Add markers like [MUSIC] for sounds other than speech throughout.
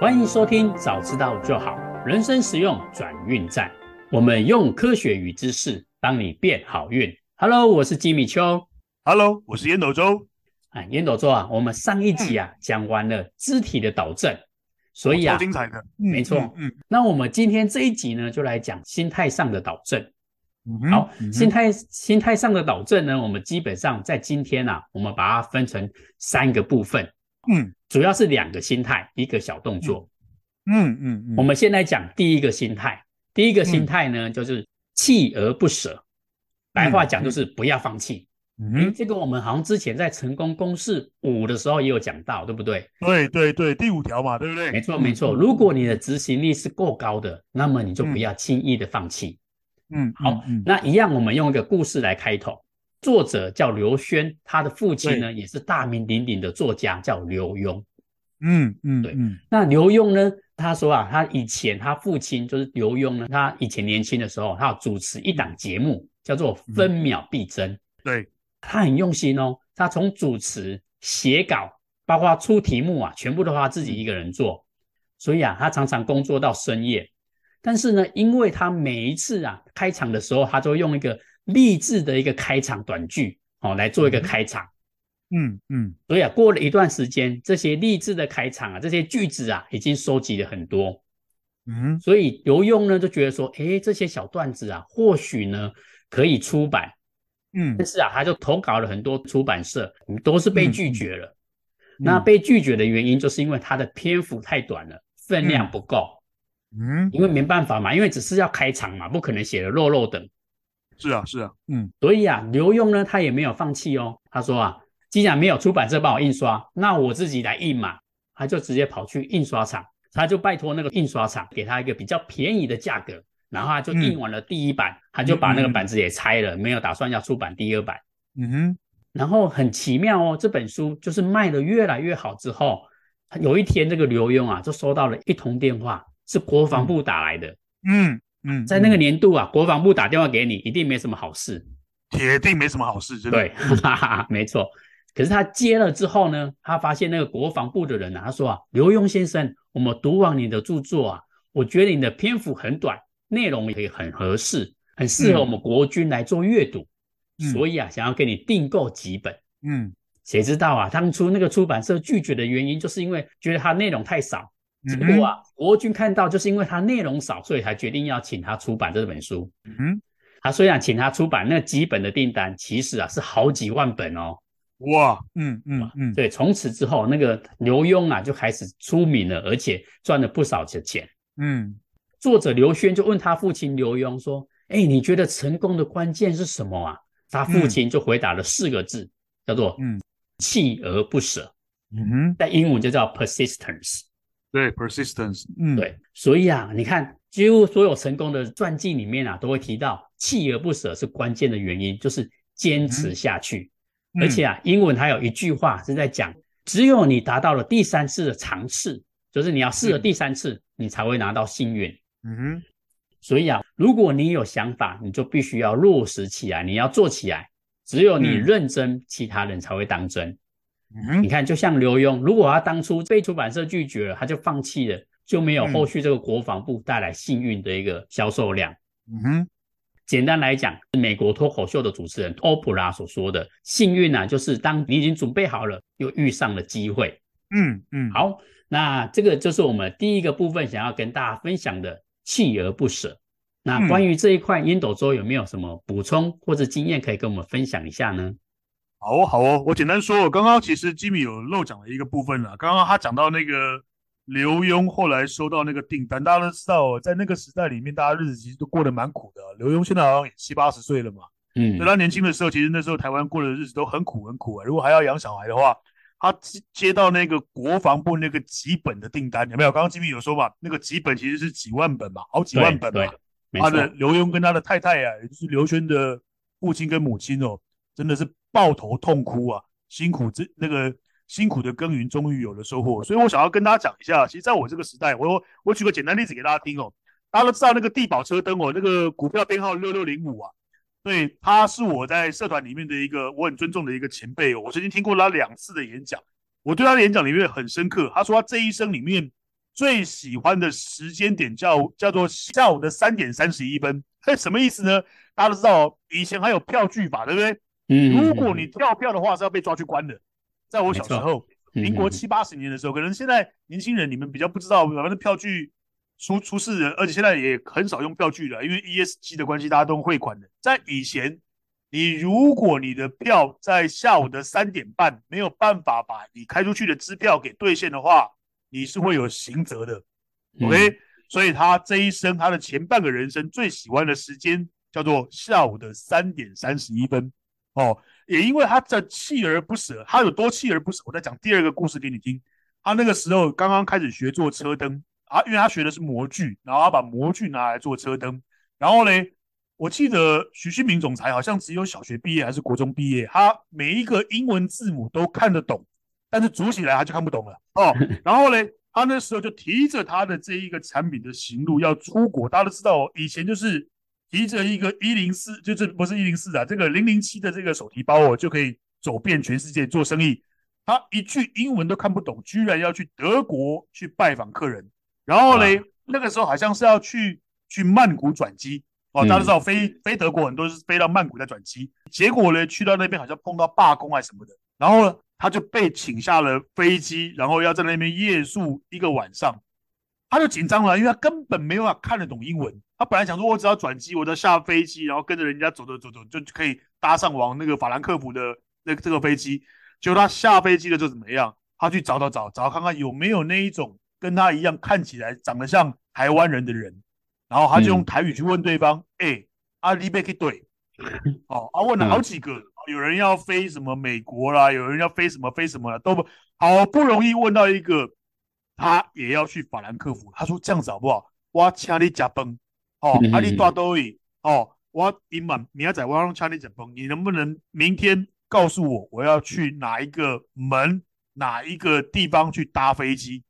欢迎收听，早知道就好。人生实用转运站，我们用科学与知识帮你变好运。Hello，我是吉米秋。Hello，我是烟斗周。哎，烟斗周啊，我们上一集啊、嗯、讲完了肢体的导正，所以啊，精彩的，嗯、没错。嗯，嗯，那我们今天这一集呢，就来讲心态上的导正。嗯、好，嗯、心态心态上的导正呢，我们基本上在今天啊，我们把它分成三个部分。嗯，主要是两个心态，一个小动作。嗯嗯，嗯，我们先来讲第一个心态。第一个心态呢，嗯、就是锲而不舍。白话讲就是不要放弃。嗯，嗯，这个我们好像之前在成功公式五的时候也有讲到，对不对？对对对，第五条嘛，对不对？没错没错。如果你的执行力是够高的，那么你就不要轻易的放弃。嗯，好，那一样，我们用一个故事来开头。作者叫刘轩，他的父亲呢也是大名鼎鼎的作家，叫刘墉。嗯嗯，对。那刘墉呢，他说啊，他以前他父亲就是刘墉呢，他以前年轻的时候，他有主持一档节目，叫做《分秒必争》。对，他很用心哦，他从主持、写稿，包括出题目啊，全部都他自己一个人做。所以啊，他常常工作到深夜。但是呢，因为他每一次啊开场的时候，他都用一个。励志的一个开场短句，哦，来做一个开场，嗯嗯，所以啊，过了一段时间，这些励志的开场啊，这些句子啊，已经收集了很多，嗯，所以刘墉呢就觉得说，诶，这些小段子啊，或许呢可以出版，嗯，但是啊，他就投稿了很多出版社，都是被拒绝了。嗯、那被拒绝的原因，就是因为他的篇幅太短了，分量不够，嗯，因为没办法嘛，因为只是要开场嘛，不可能写的肉肉等。是啊，是啊，嗯，所以啊，刘墉呢，他也没有放弃哦。他说啊，既然没有出版社帮我印刷，那我自己来印嘛。他就直接跑去印刷厂，他就拜托那个印刷厂给他一个比较便宜的价格，然后他就印完了第一版，嗯、他就把那个板子也拆了，嗯、没有打算要出版第二版。嗯哼，然后很奇妙哦，这本书就是卖的越来越好之后，有一天这个刘墉啊，就收到了一通电话，是国防部打来的。嗯。嗯嗯，在那个年度啊，国防部打电话给你，一定没什么好事，铁定没什么好事，真的。对，[LAUGHS] 哈哈，没错。可是他接了之后呢，他发现那个国防部的人啊，他说啊，刘墉先生，我们读完你的著作啊，我觉得你的篇幅很短，内容也很合适，很适合我们国军来做阅读，嗯、所以啊，想要给你订购几本。嗯，谁知道啊，当初那个出版社拒绝的原因，就是因为觉得它内容太少。结果啊，国军看到就是因为他内容少，所以才决定要请他出版这本书。嗯，他虽然请他出版那几本的订单，其实啊是好几万本哦。哇，嗯嗯嗯，对，从此之后，那个刘墉啊就开始出名了，而且赚了不少的钱。嗯，作者刘轩就问他父亲刘墉说：“哎，你觉得成功的关键是什么啊？”他父亲就回答了四个字，叫做“嗯，锲而不舍”。嗯哼，在英文就叫 persistence。对，persistence，嗯，对，所以啊，你看，几乎所有成功的传记里面啊，都会提到锲而不舍是关键的原因，就是坚持下去。嗯、而且啊，英文还有一句话是在讲，只有你达到了第三次的尝试，就是你要试了第三次，嗯、你才会拿到幸运。嗯哼，所以啊，如果你有想法，你就必须要落实起来，你要做起来。只有你认真，嗯、其他人才会当真。嗯，你看，就像刘墉，如果他当初被出版社拒绝了，他就放弃了，就没有后续这个国防部带来幸运的一个销售量。嗯哼，简单来讲，美国脱口秀的主持人欧普拉所说的幸运啊，就是当你已经准备好了，又遇上了机会。嗯嗯，好，那这个就是我们第一个部分想要跟大家分享的锲而不舍。那关于这一块，烟斗周有没有什么补充或者经验可以跟我们分享一下呢？好哦，好哦，我简单说，刚刚其实吉米有漏讲了一个部分了。刚刚他讲到那个刘墉后来收到那个订单，大家都知道，在那个时代里面，大家日子其实都过得蛮苦的。刘墉现在好像也七八十岁了嘛，嗯，所以他年轻的时候，其实那时候台湾过的日子都很苦很苦啊。如果还要养小孩的话，他接接到那个国防部那个几本的订单，有没有？刚刚吉米有说嘛，那个几本其实是几万本嘛，好几万本嘛。他的刘墉跟他的太太啊，也就是刘轩的父亲跟母亲哦，真的是。抱头痛哭啊！辛苦这那个辛苦的耕耘，终于有了收获。所以我想要跟大家讲一下，其实在我这个时代，我我举个简单例子给大家听哦。大家都知道那个地宝车灯哦，那个股票编号六六零五啊，对，他是我在社团里面的一个我很尊重的一个前辈哦。我曾经听过他两次的演讲，我对他的演讲里面很深刻。他说他这一生里面最喜欢的时间点叫叫做下午的三点三十一分。嘿，什么意思呢？大家都知道，以前还有票据法，对不对？嗯。如果你跳票的话，是要被抓去关的。在我小时候，民国七八十年的时候，可能现在年轻人你们比较不知道，反正票据出出事人，而且现在也很少用票据了，因为 ESG 的关系，大家都汇款的。在以前，你如果你的票在下午的三点半没有办法把你开出去的支票给兑现的话，你是会有刑责的。OK。所以他这一生，他的前半个人生最喜欢的时间叫做下午的三点三十一分。哦，也因为他的锲而不舍，他有多锲而不舍，我再讲第二个故事给你听。他那个时候刚刚开始学做车灯啊，因为他学的是模具，然后他把模具拿来做车灯。然后呢，我记得徐新明总裁好像只有小学毕业还是国中毕业，他每一个英文字母都看得懂，但是组起来他就看不懂了。哦，[LAUGHS] 然后呢？他那时候就提着他的这一个产品的行路要出国，大家都知道哦，以前就是提着一个一零四，就是不是一零四啊，这个零零七的这个手提包哦，就可以走遍全世界做生意。他一句英文都看不懂，居然要去德国去拜访客人。然后嘞，那个时候好像是要去去曼谷转机哦，大家知道飞飞德国很多是飞到曼谷再转机。结果呢，去到那边好像碰到罢工还是什么的，然后呢。他就被请下了飞机，然后要在那边夜宿一个晚上，他就紧张了，因为他根本没有办法看得懂英文。他本来想说，我只要转机，我只要下飞机，然后跟着人家走走走走，就可以搭上往那个法兰克福的那这个飞机。结果他下飞机了就怎么样？他去找找找找看看有没有那一种跟他一样看起来长得像台湾人的人，然后他就用台语去问对方：“哎、嗯，阿里贝克对？” [LAUGHS] 哦，他问了好几个。嗯有人要飞什么美国啦，有人要飞什么飞什么啦，都不好不容易问到一个，他也要去法兰克福。他说这样子好不好？我请你加崩哦，阿里多多伊哦，我今晚明仔载我要请你加崩，你能不能明天告诉我我要去哪一个门哪一个地方去搭飞机？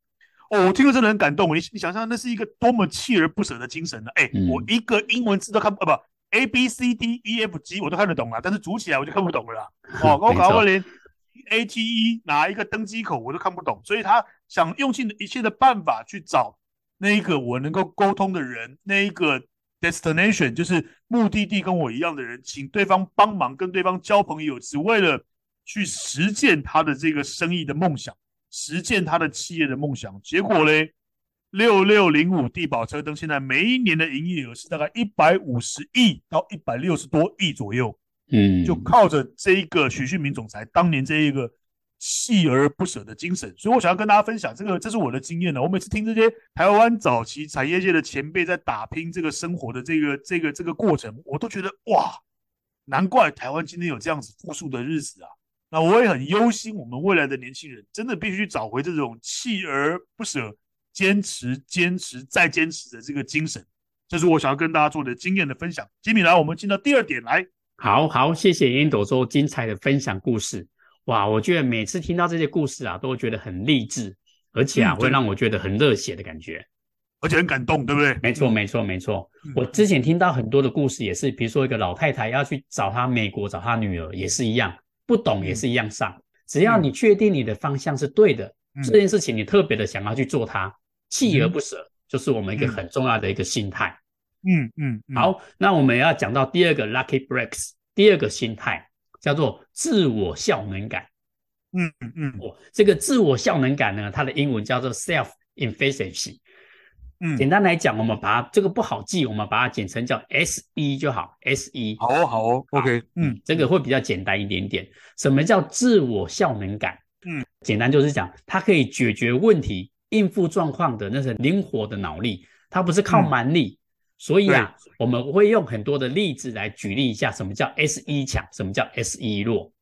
哦，我听了真的很感动。你你想象那是一个多么锲而不舍的精神呢？哎、欸，我一个英文字都看不啊不。A B C D E F G 我都看得懂了，但是组起来我就看不懂了啦。哦，[LAUGHS] 我搞我连 A T E 哪一个登机口我都看不懂，所以他想用尽一切的办法去找那一个我能够沟通的人，那一个 destination 就是目的地跟我一样的人，请对方帮忙跟对方交朋友，只为了去实践他的这个生意的梦想，实践他的企业的梦想。结果嘞？六六零五地宝车灯现在每一年的营业额是大概一百五十亿到一百六十多亿左右，嗯，就靠着这一个许旭明总裁当年这一个锲而不舍的精神，所以我想要跟大家分享这个，这是我的经验呢。我每次听这些台湾早期产业界的前辈在打拼这个生活的这个这个这个过程，我都觉得哇，难怪台湾今天有这样子富庶的日子啊。那我也很忧心，我们未来的年轻人真的必须找回这种锲而不舍。坚持、坚持再坚持的这个精神，这是我想要跟大家做的经验的分享。吉米来，我们进到第二点来。好好，谢谢烟斗周精彩的分享故事。哇，我觉得每次听到这些故事啊，都会觉得很励志，而且啊，嗯、会让我觉得很热血的感觉，而且很感动，对不对？没错，没错，没错。嗯、我之前听到很多的故事，也是，比如说一个老太太要去找她美国找她女儿，也是一样，不懂也是一样上。嗯、只要你确定你的方向是对的，嗯、这件事情你特别的想要去做它。锲而不舍，就是我们一个很重要的一个心态。嗯嗯，嗯好，那我们要讲到第二个 lucky breaks，第二个心态叫做自我效能感。嗯嗯嗯，哦，这个自我效能感呢，它的英文叫做 self-efficacy。嗯，简单来讲，我们把它这个不好记，我们把它简称叫 SE 就好，SE。好哦，好哦，OK，嗯，这个会比较简单一点点。什么叫自我效能感？嗯，简单就是讲，它可以解决问题。应付状况的那些灵活的脑力，它不是靠蛮力，嗯、所以啊，我们会用很多的例子来举例一下，什么叫 SE 强，什么叫 SE 弱。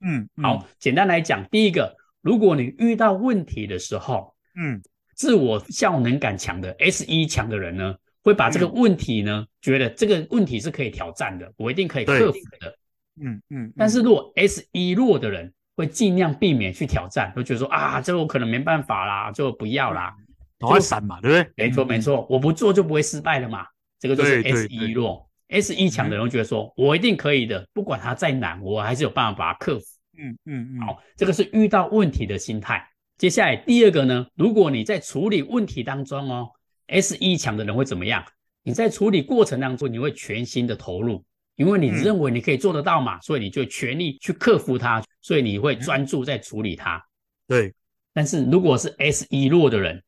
嗯，嗯。好，简单来讲，第一个，如果你遇到问题的时候，嗯，自我效能感强的 SE 强的人呢，会把这个问题呢，嗯、觉得这个问题是可以挑战的，我一定可以克服的。嗯嗯，嗯。但是如果 SE 弱的人，会尽量避免去挑战，会觉得说啊，这个我可能没办法啦，就不要啦，都会闪嘛，对不对？没错没错，我不做就不会失败了嘛。这个就是 SE 弱，SE 强的人会觉得说，我一定可以的，不管它再难，我还是有办法把它克服。嗯嗯嗯。好，这个是遇到问题的心态。接下来第二个呢，如果你在处理问题当中哦，S 一强的人会怎么样？你在处理过程当中，你会全心的投入，因为你认为你可以做得到嘛，嗯、所以你就全力去克服它，所以你会专注在处理它。对。但是如果是 S 一弱的人，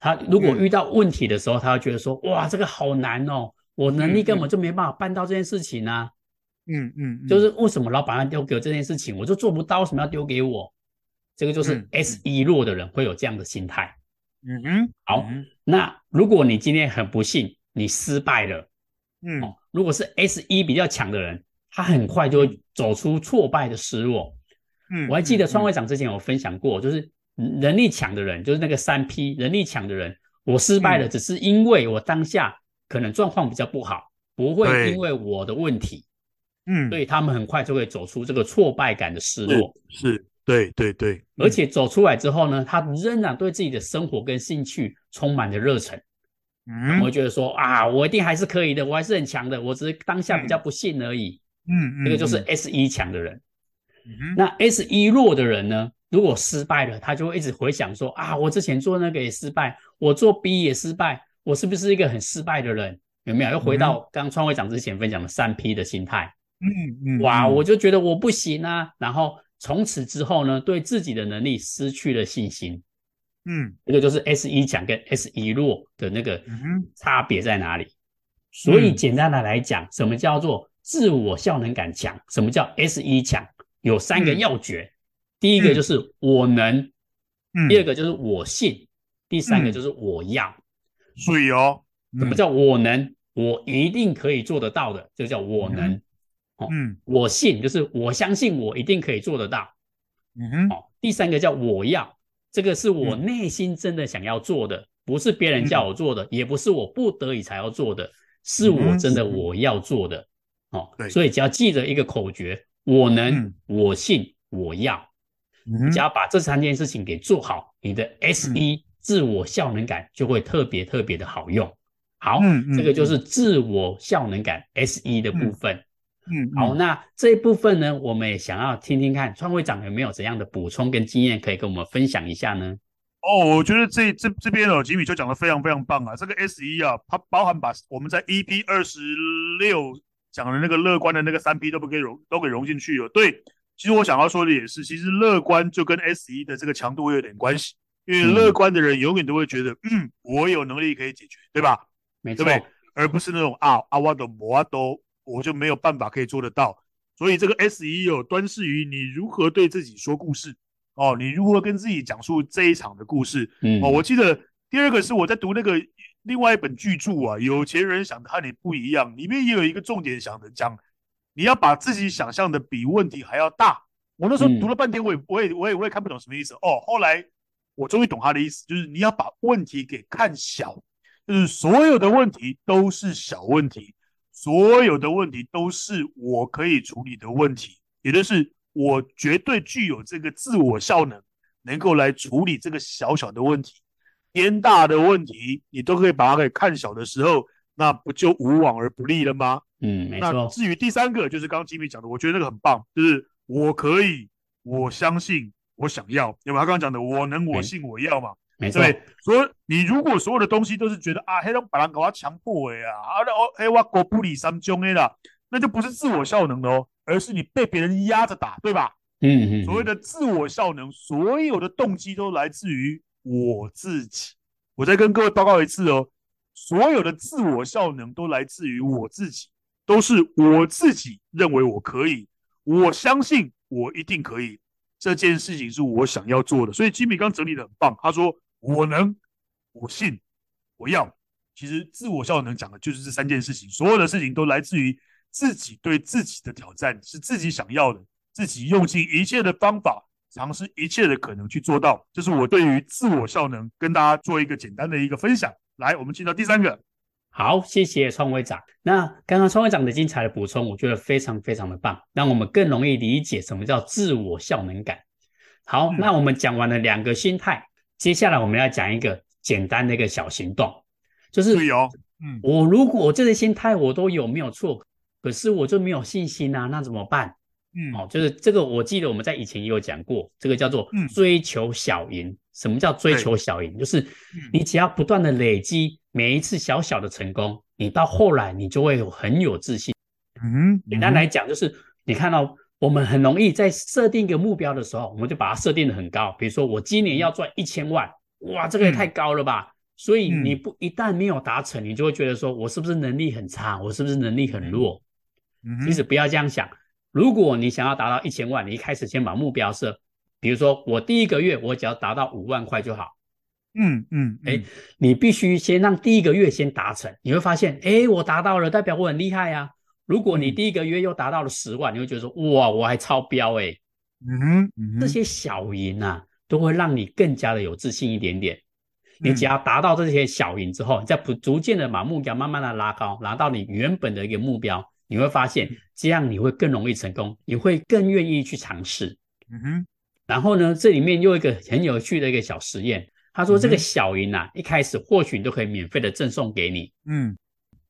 他如果遇到问题的时候，嗯、他会觉得说：“哇，这个好难哦，我能力根本就没办法办到这件事情啊。嗯”嗯嗯，就是为什么老板要丢给我这件事情，我就做不到，为什么要丢给我？这个就是 S 一弱的人会有这样的心态。嗯嗯，好，那如果你今天很不幸，你失败了，嗯、哦，如果是 S 一比较强的人，他很快就会走出挫败的失落。嗯，我还记得创会长之前有分享过，就是。能力强的人就是那个三 P，能力强的人，我失败了，只是因为我当下可能状况比较不好，不会因为我的问题，嗯，所以他们很快就会走出这个挫败感的失落，是，是。对对对，而且走出来之后呢，他仍然对自己的生活跟兴趣充满着热忱，嗯，我会觉得说啊，我一定还是可以的，我还是很强的，我只是当下比较不幸而已，嗯嗯，这个就是 S 一强的人，嗯，那 S 一弱的人呢？如果失败了，他就会一直回想说啊，我之前做那个也失败，我做 B 也失败，我是不是一个很失败的人？有没有？又回到刚创会长之前分享的三 P 的心态。嗯嗯，哇，我就觉得我不行啊，然后从此之后呢，对自己的能力失去了信心。嗯，这个就是 S 一强跟 S 一弱的那个差别在哪里？所以简单的来讲，什么叫做自我效能感强？什么叫 S 一强？有三个要诀。第一个就是我能，嗯、第二个就是我信，嗯、第三个就是我要。所以哦，什么叫我能？我一定可以做得到的，就叫我能。嗯，哦、嗯我信就是我相信我一定可以做得到。嗯哼，哦，第三个叫我要，这个是我内心真的想要做的，不是别人叫我做的，嗯、也不是我不得已才要做的，是我真的我要做的。嗯、哦，对，所以只要记得一个口诀：我能，嗯、我信，我要。你只要把这三件事情给做好，你的 S 一自我效能感就会特别特别的好用。好，这个就是自我效能感 S 一的部分。嗯，好，那这一部分呢，我们也想要听听看创会长有没有怎样的补充跟经验可以跟我们分享一下呢？哦，我觉得这这这边哦，吉米就讲的非常非常棒啊。这个 S 一啊，它包含把我们在 EP 二十六讲的那个乐观的那个三 P 都不给融都给融进去了。对。其实我想要说的也是，其实乐观就跟 S 一的这个强度有点关系，因为乐观的人永远都会觉得，嗯，嗯，我有能力可以解决，对吧？没错，对不对？而不是那种啊啊，我都我都我就没有办法可以做得到。所以这个 S 一有端视于你如何对自己说故事哦，你如何跟自己讲述这一场的故事。嗯，哦，我记得第二个是我在读那个另外一本巨著啊，《有钱人想的和你不一样》，里面也有一个重点想的讲。你要把自己想象的比问题还要大。我那时候读了半天，我也我也我也我也看不懂什么意思哦。后来我终于懂他的意思，就是你要把问题给看小，就是所有的问题都是小问题，所有的问题都是我可以处理的问题，也就是我绝对具有这个自我效能，能够来处理这个小小的问题。天大的问题你都可以把它给看小的时候，那不就无往而不利了吗？嗯，没错。那至于第三个，就是刚刚吉米讲的，我觉得那个很棒，就是我可以，我相信，我想要，有没有？他刚刚讲的，我能，我信，我要嘛，没错。对，所以你如果所有的东西都是觉得啊，黑龙把人给我强迫的呀，啊，哦，黑我国不理三中的啦，那就不是自我效能的哦，而是你被别人压着打，对吧？嗯嗯。所谓的自我效能，所有的动机都来自于我自己。我再跟各位报告一次哦，所有的自我效能都来自于我自己。都是我自己认为我可以，我相信我一定可以，这件事情是我想要做的。所以吉米刚整理的很棒，他说我能，我信，我要。其实自我效能讲的就是这三件事情，所有的事情都来自于自己对自己的挑战，是自己想要的，自己用尽一切的方法，尝试一切的可能去做到。这是我对于自我效能跟大家做一个简单的一个分享。来，我们进到第三个。好，谢谢创会长。那刚刚创会长的精彩的补充，我觉得非常非常的棒，让我们更容易理解什么叫自我效能感。好，嗯、那我们讲完了两个心态，接下来我们要讲一个简单的一个小行动，就是有，嗯，我如果这些心态我都有没有错，可是我就没有信心啊，那怎么办？嗯，哦，就是这个，我记得我们在以前也有讲过，这个叫做追求小赢。嗯、什么叫追求小赢？就是你只要不断的累积每一次小小的成功，你到后来你就会有很有自信。嗯，嗯简单来讲，就是你看到我们很容易在设定一个目标的时候，我们就把它设定的很高。比如说我今年要赚一千万，哇，这个也太高了吧？嗯、所以你不一旦没有达成，你就会觉得说我是不是能力很差？我是不是能力很弱？嗯，其实不要这样想。如果你想要达到一千万，你一开始先把目标设，比如说我第一个月我只要达到五万块就好。嗯嗯，哎、你必须先让第一个月先达成，你会发现，哎、欸，我达到了，代表我很厉害啊。如果你第一个月又达到了十万，你会觉得说，哇，我还超标哎、欸。嗯嗯，这些小赢啊，都会让你更加的有自信一点点。你只要达到这些小赢之后，你再不逐渐的把目标慢慢的拉高，拿到你原本的一个目标。你会发现，这样你会更容易成功，你会更愿意去尝试。嗯哼。然后呢，这里面又一个很有趣的一个小实验，他说这个小云啊，一开始或许你都可以免费的赠送给你。嗯。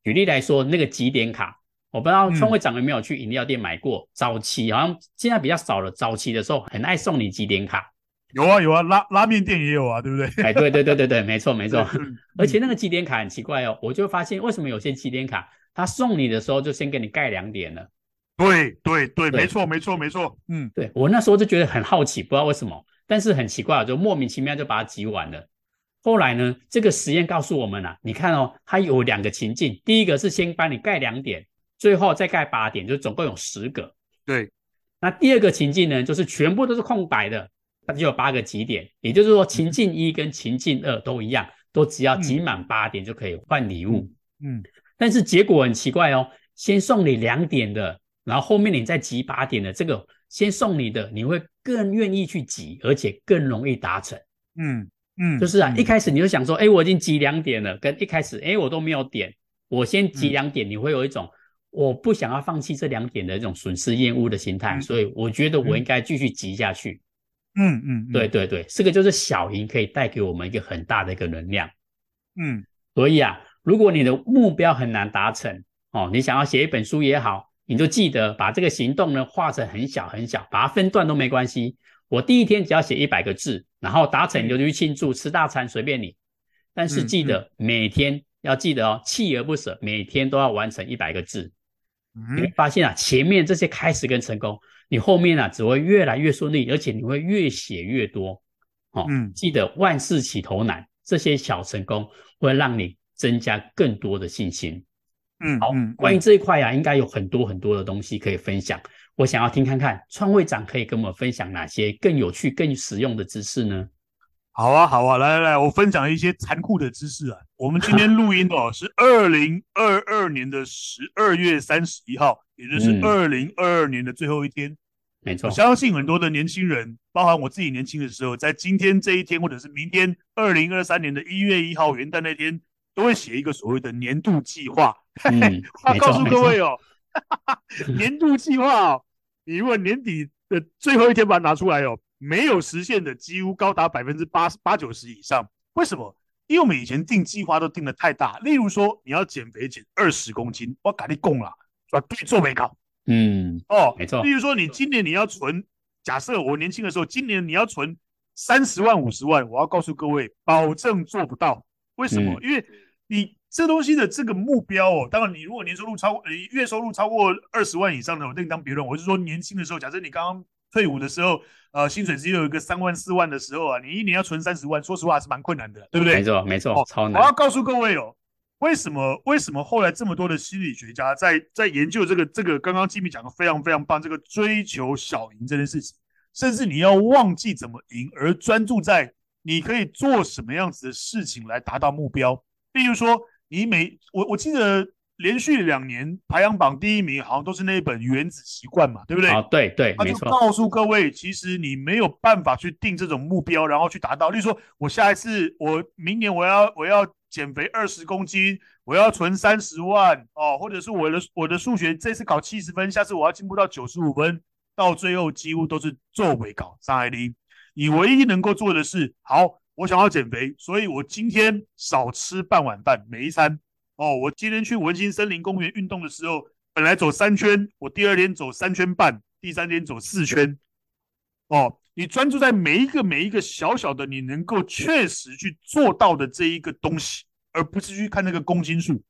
举例来说，那个几点卡，我不知道创会长有没有去饮料店买过。早期好像现在比较少了，早期的时候很爱送你几点卡。有啊有啊，拉拉面店也有啊，对不对？哎，对对对对对，没错没错。而且那个几点卡很奇怪哦，我就发现为什么有些几点卡。他送你的时候就先给你盖两点了，对对对，没错没错没错，嗯，对我那时候就觉得很好奇，不知道为什么，但是很奇怪，就莫名其妙就把它挤完了。后来呢，这个实验告诉我们啊，你看哦，它有两个情境，第一个是先帮你盖两点，最后再盖八点，就总共有十个。对，那第二个情境呢，就是全部都是空白的，它只有八个极点，也就是说情境一跟情境二都一样，都只要集满八点就可以换礼物。嗯。嗯但是结果很奇怪哦，先送你两点的，然后后面你再集八点的，这个先送你的，你会更愿意去挤，而且更容易达成。嗯嗯，就是啊，嗯、一开始你就想说，哎，我已经挤两点了，跟一开始，哎，我都没有点，我先挤两点，你会有一种我不想要放弃这两点的一种损失厌恶的心态，嗯、所以我觉得我应该继续挤下去。嗯嗯对对对，这个就是小赢可以带给我们一个很大的一个能量。嗯，所以啊。如果你的目标很难达成哦，你想要写一本书也好，你就记得把这个行动呢画成很小很小，把它分段都没关系。我第一天只要写一百个字，然后达成你就去庆祝吃大餐，随便你。但是记得每天要记得哦，锲而不舍，每天都要完成一百个字。你会发现啊，前面这些开始跟成功，你后面啊只会越来越顺利，而且你会越写越多。哦，记得万事起头难，这些小成功会让你。增加更多的信心。嗯，好，嗯、关于这一块呀、啊，应该有很多很多的东西可以分享。我想要听看看创会长可以跟我们分享哪些更有趣、更实用的知识呢？好啊，好啊，来来来，我分享一些残酷的知识啊。我们今天录音哦，是二零二二年的十二月三十一号，也就是二零二二年的最后一天。没错，我相信很多的年轻人，包含我自己年轻的时候，在今天这一天，或者是明天二零二三年的一月一号元旦那天。都会写一个所谓的年度计划。嗯、我告诉各位哦，[LAUGHS] 年度计划哦，你如果年底的最后一天把它拿出来哦，没有实现的几乎高达百分之八十八九十以上。为什么？因为我们以前定计划都定的太大。例如说，你要减肥减二十公斤，我赶紧供了，我对做没搞。嗯，哦，没错。例如说，你今年你要存，假设我年轻的时候，今年你要存三十万五十万，我要告诉各位，保证做不到。为什么？嗯、因为你这东西的这个目标哦，当然你如果年收入超过，呃，月收入超过二十万以上的，我另当别论。我是说年轻的时候，假设你刚刚退伍的时候，呃，薪水只有一个三万四万的时候啊，你一年要存三十万，说实话是蛮困难的，对不对？没错，没错，超难。我要告诉各位哦，为什么？为什么后来这么多的心理学家在在研究这个这个刚刚吉米讲的非常非常棒，这个追求小赢这件事情，甚至你要忘记怎么赢，而专注在。你可以做什么样子的事情来达到目标？例如说，你每我我记得连续两年排行榜第一名，好像都是那一本《原子习惯》嘛，对不对？啊，对对。他就告诉各位，其实你没有办法去定这种目标，然后去达到。例如说，我下一次，我明年我要我要减肥二十公斤，我要存三十万哦，或者是我的我的数学这次考七十分，下次我要进步到九十五分，到最后几乎都是做尾稿上海里。你唯一能够做的是，好，我想要减肥，所以我今天少吃半碗饭，每一餐。哦，我今天去文心森林公园运动的时候，本来走三圈，我第二天走三圈半，第三天走四圈。哦，你专注在每一个每一个小小的你能够确实去做到的这一个东西，而不是去看那个公斤数。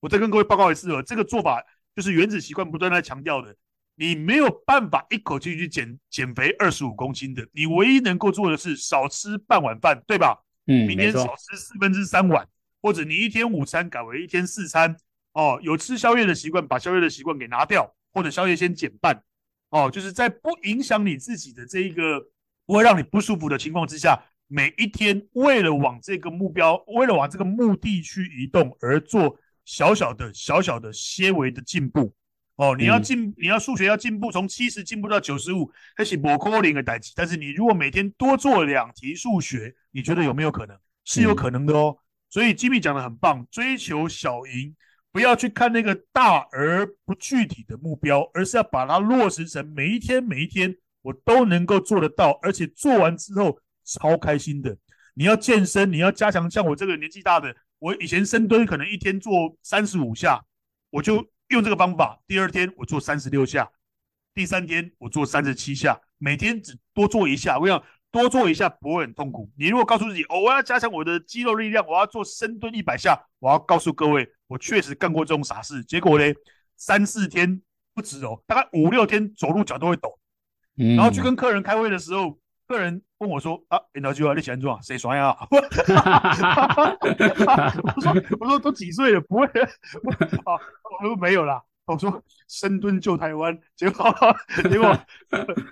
我再跟各位报告一次哦，这个做法就是原子习惯不断在强调的。你没有办法一口气去减减肥二十五公斤的，你唯一能够做的是少吃半碗饭，对吧？嗯，明天少吃四分之三碗，或者你一天午餐改为一天四餐。哦，有吃宵夜的习惯，把宵夜的习惯给拿掉，或者宵夜先减半。哦，就是在不影响你自己的这一个不会让你不舒服的情况之下，每一天为了往这个目标，为了往这个目的去移动而做小小的、小小的、些微的进步。哦，你要进，嗯、你要数学要进步，从七十进步到九十五，还是不可能的代志。但是你如果每天多做两题数学，你觉得有没有可能？是有可能的哦。嗯、所以 Jimmy 讲的很棒，追求小赢。不要去看那个大而不具体的目标，而是要把它落实成每一天每一天我都能够做得到，而且做完之后超开心的。你要健身，你要加强，像我这个年纪大的，我以前深蹲可能一天做三十五下，我就用这个方法，第二天我做三十六下，第三天我做三十七下，每天只多做一下，我想。多做一下不会很痛苦。你如果告诉自己，哦，我要加强我的肌肉力量，我要做深蹲一百下，我要告诉各位，我确实干过这种傻事。结果呢，三四天不止哦，大概五六天走路脚都会抖。嗯、然后去跟客人开会的时候，客人问我说：“啊，领导啊，你喜欢做啊？谁刷牙？”我说：“我说都几岁了，不会啊？”我说：“没有啦。”我说深蹲救台湾，结果结果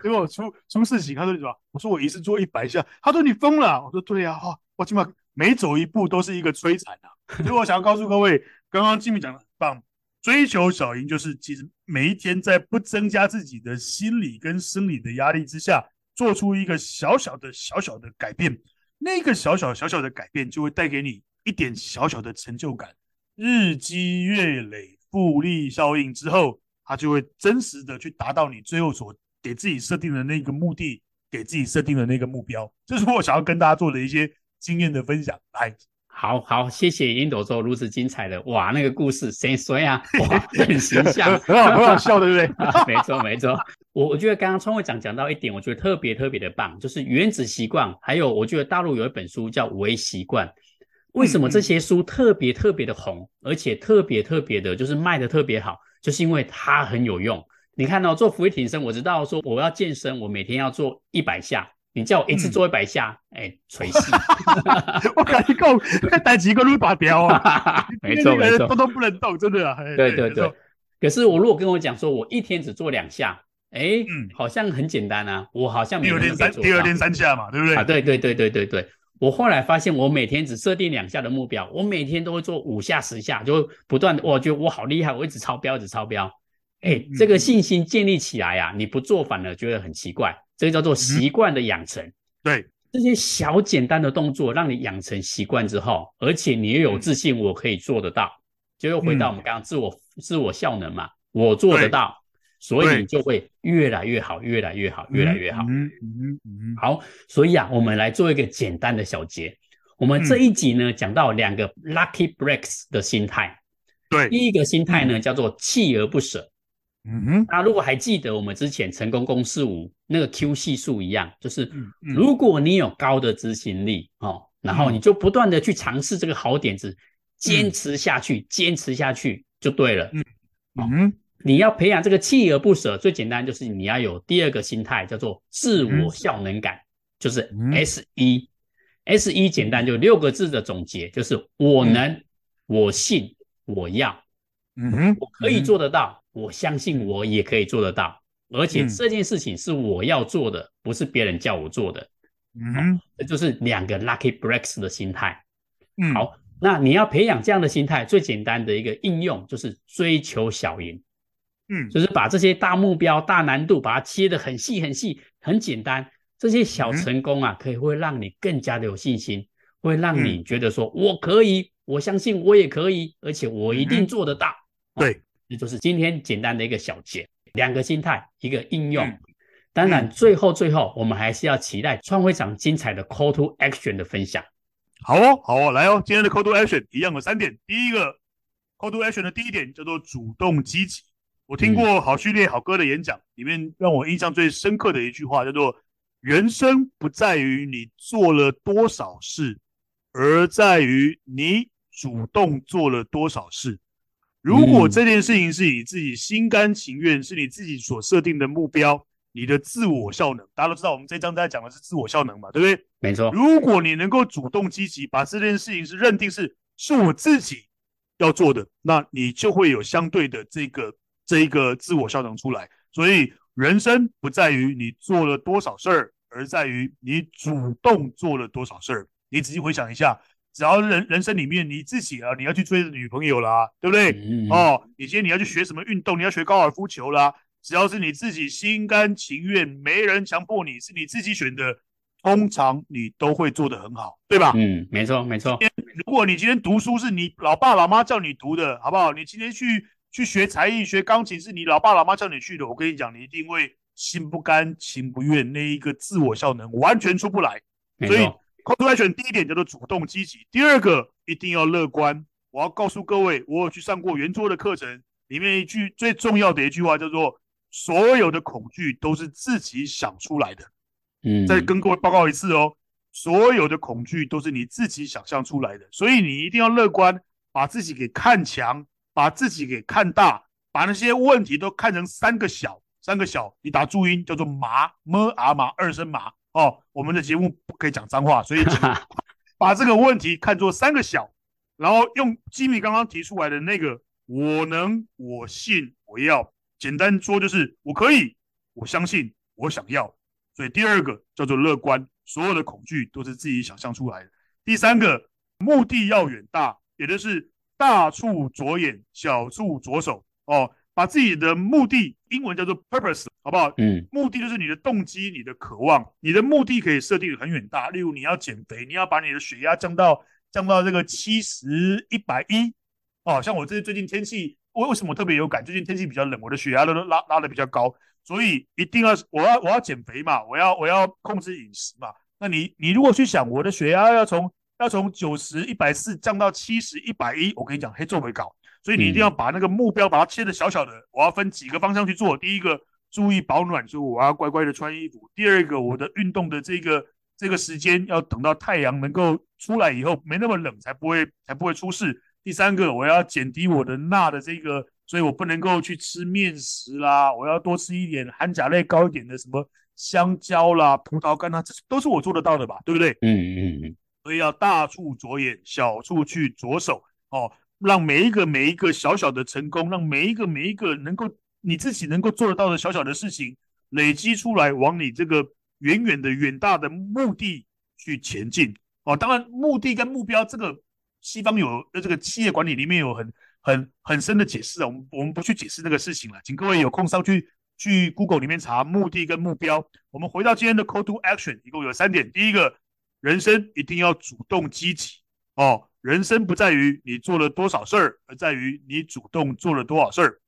结果出出事情，他说你什么？我说我一次做一百下，他说你疯了。我说对呀，哈，我起码每走一步都是一个摧残啊。所以我想要告诉各位，刚刚 Jimmy 讲的很棒，追求小赢就是其实每一天在不增加自己的心理跟生理的压力之下，做出一个小小的小小的改变，那个小小小小的改变就会带给你一点小小的成就感，日积月累。复利效应之后，它就会真实的去达到你最后所给自己设定的那个目的，给自己设定的那个目标。这是我想要跟大家做的一些经验的分享。来，好好谢谢烟斗周如此精彩的哇，那个故事谁说呀？哇，很形象，很好，很好笑，对不对？[LAUGHS] 没错，没错。我我觉得刚刚创会长讲到一点，我觉得特别特别的棒，就是原子习惯，还有我觉得大陆有一本书叫微习惯。为什么这些书特别特别的红，而且特别特别的，就是卖的特别好，就是因为它很有用。你看到、哦、做伏地挺身，我知道说我要健身，我每天要做一百下。你叫我一次做一百下，哎，垂死！[LAUGHS] 我跟你讲，带几个路把标啊？[LAUGHS] 没错没错，动都不能动，真的啊。对对对。可是我如果跟我讲说，我一天只做两下，哎，嗯，好像很简单啊。我好像每天三，第二天三下嘛，对不对？啊，对对对对对对。我后来发现，我每天只设定两下的目标，我每天都会做五下、十下，就不断的，我觉得我好厉害，我一直超标，一直超标。哎、欸，这个信心建立起来呀、啊，你不做反而觉得很奇怪，这个叫做习惯的养成。嗯、对，这些小简单的动作让你养成习惯之后，而且你又有自信，我可以做得到，就又回到我们刚刚自我、嗯、自我效能嘛，我做得到。所以你就会越来越好，越来越好，越来越好。嗯嗯嗯。好，所以啊，我们来做一个简单的小结。我们这一集呢，讲到两个 lucky breaks 的心态。对，第一个心态呢，叫做锲而不舍。嗯哼。那如果还记得我们之前成功公式五那个 Q 系数一样，就是如果你有高的执行力哦，然后你就不断的去尝试这个好点子，坚持下去，坚持下去就对了。嗯嗯。你要培养这个锲而不舍，最简单就是你要有第二个心态，叫做自我效能感，嗯、就是 S 一、嗯、S 一简单就六个字的总结，就是我能，嗯、我信，我要，嗯哼，我可以做得到，嗯、我相信我也可以做得到，而且这件事情是我要做的，不是别人叫我做的，嗯哼，这就是两个 lucky breaks 的心态，嗯，好，那你要培养这样的心态，最简单的一个应用就是追求小赢。嗯，就是把这些大目标、大难度，把它切得很细、很细、很简单。这些小成功啊，可以会让你更加的有信心，会让你觉得说，我可以，我相信我也可以，而且我一定做得到。对，这就是今天简单的一个小结，两个心态，一个应用。当然，最后最后，我们还是要期待创会长精彩的 Call to Action 的分享。好哦，好哦，来哦，今天的 Call to Action 一样有三点。第一个 Call to Action 的第一点叫做主动积极。我听过好序列好哥的演讲，里面让我印象最深刻的一句话叫做：“人生不在于你做了多少事，而在于你主动做了多少事。如果这件事情是你自己心甘情愿，是你自己所设定的目标。”你的自我效能，大家都知道，我们这章在讲的是自我效能嘛，对不对？没错。如果你能够主动积极，把这件事情是认定是是我自己要做的，那你就会有相对的这个这一个自我效能出来。所以，人生不在于你做了多少事儿，而在于你主动做了多少事儿。你仔细回想一下，只要人人生里面你自己啊，你要去追女朋友啦，对不对？哦，你今天你要去学什么运动？你要学高尔夫球啦。只要是你自己心甘情愿，没人强迫你，是你自己选的，通常你都会做得很好，对吧？嗯，没错，没错。如果你今天读书是你老爸老妈叫你读的，好不好？你今天去去学才艺、学钢琴是你老爸老妈叫你去的，我跟你讲，你一定会心不甘情不愿，那一个自我效能完全出不来。所以，call to action 第一点叫做主动积极，第二个一定要乐观。我要告诉各位，我有去上过圆桌的课程，里面一句最重要的一句话叫做。所有的恐惧都是自己想出来的，嗯，再跟各位报告一次哦，所有的恐惧都是你自己想象出来的，所以你一定要乐观，把自己给看强，把自己给看大，把那些问题都看成三个小，三个小，你打注音叫做麻么啊麻二声麻哦，我们的节目不可以讲脏话，所以 [LAUGHS] 把这个问题看作三个小，然后用吉米刚刚提出来的那个我能，我信，我要。简单说就是我可以，我相信，我想要。所以第二个叫做乐观，所有的恐惧都是自己想象出来的。第三个目的要远大，也就是大处着眼，小处着手。哦，把自己的目的，英文叫做 purpose，好不好？嗯，目的就是你的动机，你的渴望，你的目的可以设定很远大。例如你要减肥，你要把你的血压降到降到这个七十一百一。哦，像我这最近天气。我为什么特别有感？最近天气比较冷，我的血压都拉拉的比较高，所以一定要我要我要减肥嘛，我要我要控制饮食嘛。那你你如果去想我的血压要从要从九十一百四降到七十一百一，我跟你讲，黑，做没搞。所以你一定要把那个目标把它切的小小的，我要分几个方向去做。第一个，注意保暖，所以我要乖乖的穿衣服。第二个，我的运动的这个这个时间要等到太阳能够出来以后，没那么冷，才不会才不会出事。第三个，我要减低我的钠的这个，所以我不能够去吃面食啦，我要多吃一点含钾类高一点的，什么香蕉啦、葡萄干啦，这都是我做得到的吧？对不对？嗯嗯嗯。所以要大处着眼，小处去着手哦，让每一个每一个小小的成功，让每一个每一个能够你自己能够做得到的小小的事情累积出来，往你这个远远的远大的目的去前进哦。当然，目的跟目标这个。西方有呃，这个企业管理里面有很很很深的解释啊，我们我们不去解释这个事情了，请各位有空上去去 Google 里面查目的跟目标。我们回到今天的 Call to Action，一共有三点。第一个，人生一定要主动积极哦，人生不在于你做了多少事儿，而在于你主动做了多少事儿。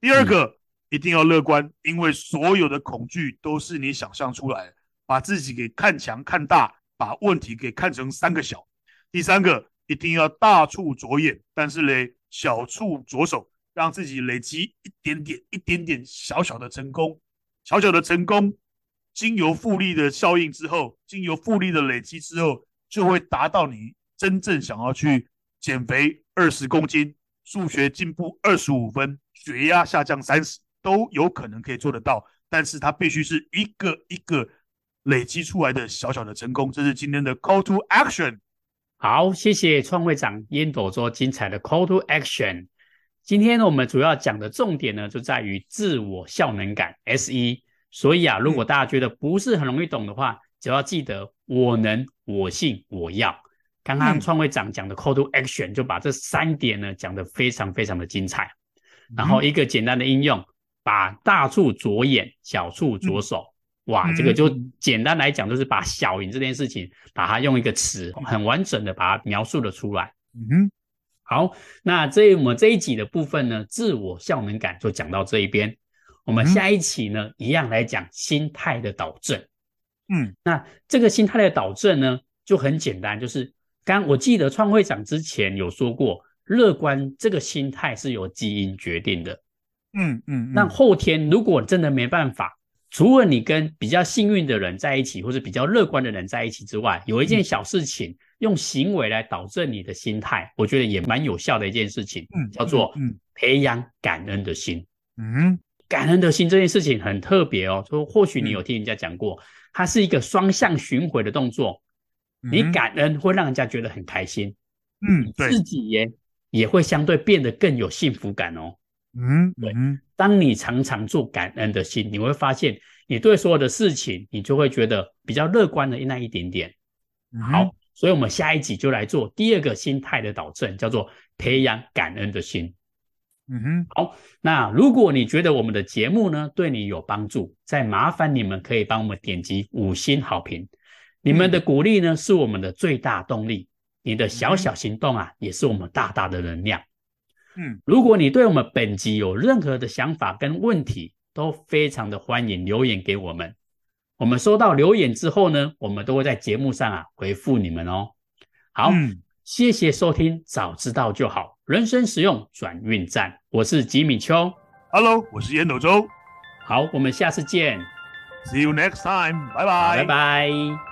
第二个，一定要乐观，因为所有的恐惧都是你想象出来的，把自己给看强看大，把问题给看成三个小。第三个。一定要大处着眼，但是嘞，小处着手，让自己累积一点点、一点点小小的成功，小小的成功，经由复利的效应之后，经由复利的累积之后，就会达到你真正想要去减肥二十公斤、数学进步二十五分、血压下降三十，都有可能可以做得到。但是它必须是一个一个累积出来的小小的成功。这是今天的 Call to Action。好，谢谢创会长烟斗周精彩的 Call to Action。今天呢，我们主要讲的重点呢，就在于自我效能感 SE。所以啊，如果大家觉得不是很容易懂的话，只要记得我能、我信、我要。刚刚创会长讲的 Call to Action 就把这三点呢讲得非常非常的精彩。然后一个简单的应用，把大处着眼，小处着手。哇，这个就简单来讲，就是把小赢这件事情，把它用一个词很完整的把它描述了出来。嗯哼，好，那这我们这一集的部分呢，自我效能感就讲到这一边。我们下一期呢，一样来讲心态的导正。嗯，那这个心态的导正呢，就很简单，就是刚我记得创会长之前有说过，乐观这个心态是由基因决定的。嗯嗯。那后天如果真的没办法，除了你跟比较幸运的人在一起，或者比较乐观的人在一起之外，有一件小事情，用行为来导正你的心态，我觉得也蛮有效的一件事情，嗯，叫做培养感恩的心。嗯，感恩的心这件事情很特别哦，说或许你有听人家讲过，它是一个双向循环的动作。你感恩会让人家觉得很开心，嗯，对，自己也也会相对变得更有幸福感哦。嗯，对。当你常常做感恩的心，你会发现你对所有的事情，你就会觉得比较乐观的那一点点。好，所以我们下一集就来做第二个心态的导正，叫做培养感恩的心。嗯哼，好，那如果你觉得我们的节目呢对你有帮助，再麻烦你们可以帮我们点击五星好评。你们的鼓励呢，是我们的最大动力。你的小小行动啊，也是我们大大的能量。嗯，如果你对我们本集有任何的想法跟问题，都非常的欢迎留言给我们。我们收到留言之后呢，我们都会在节目上啊回复你们哦。好，嗯，谢谢收听，早知道就好，人生实用转运站。我是吉米秋，Hello，我是烟斗周。好，我们下次见，See you next time，拜拜，拜拜。